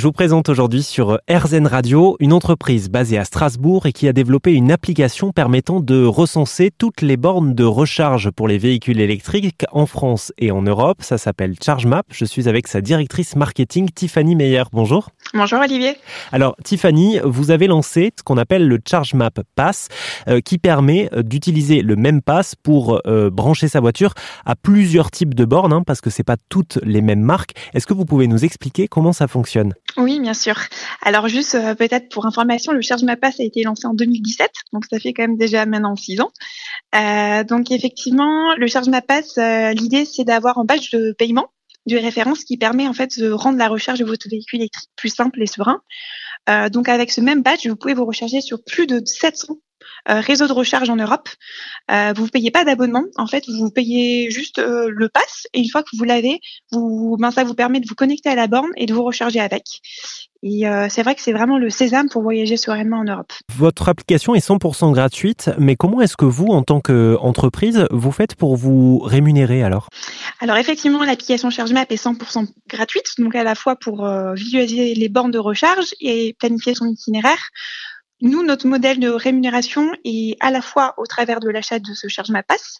Je vous présente aujourd'hui sur RZN Radio une entreprise basée à Strasbourg et qui a développé une application permettant de recenser toutes les bornes de recharge pour les véhicules électriques en France et en Europe. Ça s'appelle ChargeMap. Je suis avec sa directrice marketing Tiffany Meyer. Bonjour. Bonjour Olivier. Alors Tiffany, vous avez lancé ce qu'on appelle le ChargeMap Pass euh, qui permet euh, d'utiliser le même pass pour euh, brancher sa voiture à plusieurs types de bornes hein, parce que c'est pas toutes les mêmes marques. Est-ce que vous pouvez nous expliquer comment ça fonctionne? Oui, bien sûr. Alors juste euh, peut-être pour information, le Charge Pass a été lancé en 2017, donc ça fait quand même déjà maintenant six ans. Euh, donc effectivement, le Charge Pass, euh, l'idée c'est d'avoir un badge de paiement de référence qui permet en fait de rendre la recharge de votre véhicule électrique plus simple et serein. donc avec ce même badge, vous pouvez vous recharger sur plus de 700 euh, réseau de recharge en Europe. Euh, vous ne payez pas d'abonnement. En fait, vous payez juste euh, le pass et une fois que vous l'avez, vous, ben, ça vous permet de vous connecter à la borne et de vous recharger avec. Et c'est vrai que c'est vraiment le sésame pour voyager sereinement en Europe. Votre application est 100% gratuite, mais comment est-ce que vous, en tant qu'entreprise, vous faites pour vous rémunérer alors? Alors effectivement, l'application ChargeMap est 100% gratuite, donc à la fois pour visualiser les bornes de recharge et planifier son itinéraire. Nous, notre modèle de rémunération est à la fois au travers de l'achat de ce charge ma passe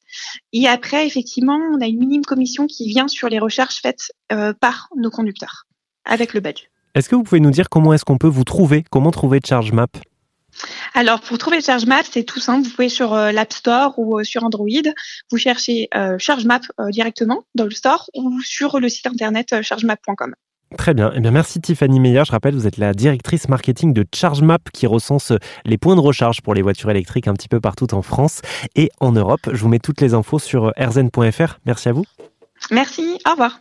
et après, effectivement, on a une minime commission qui vient sur les recherches faites euh, par nos conducteurs avec le badge. Est-ce que vous pouvez nous dire comment est-ce qu'on peut vous trouver Comment trouver ChargeMap alors, pour trouver ChargeMap, c'est tout simple. Vous pouvez sur euh, l'App Store ou euh, sur Android, vous cherchez ChargeMap directement dans le store ou sur le site internet chargemap.com. Très bien. Eh bien, merci Tiffany Meyer. Je rappelle, vous êtes la directrice marketing de ChargeMap qui recense les points de recharge pour les voitures électriques un petit peu partout en France et en Europe. Je vous mets toutes les infos sur rzn.fr. Merci à vous. Merci. Au revoir.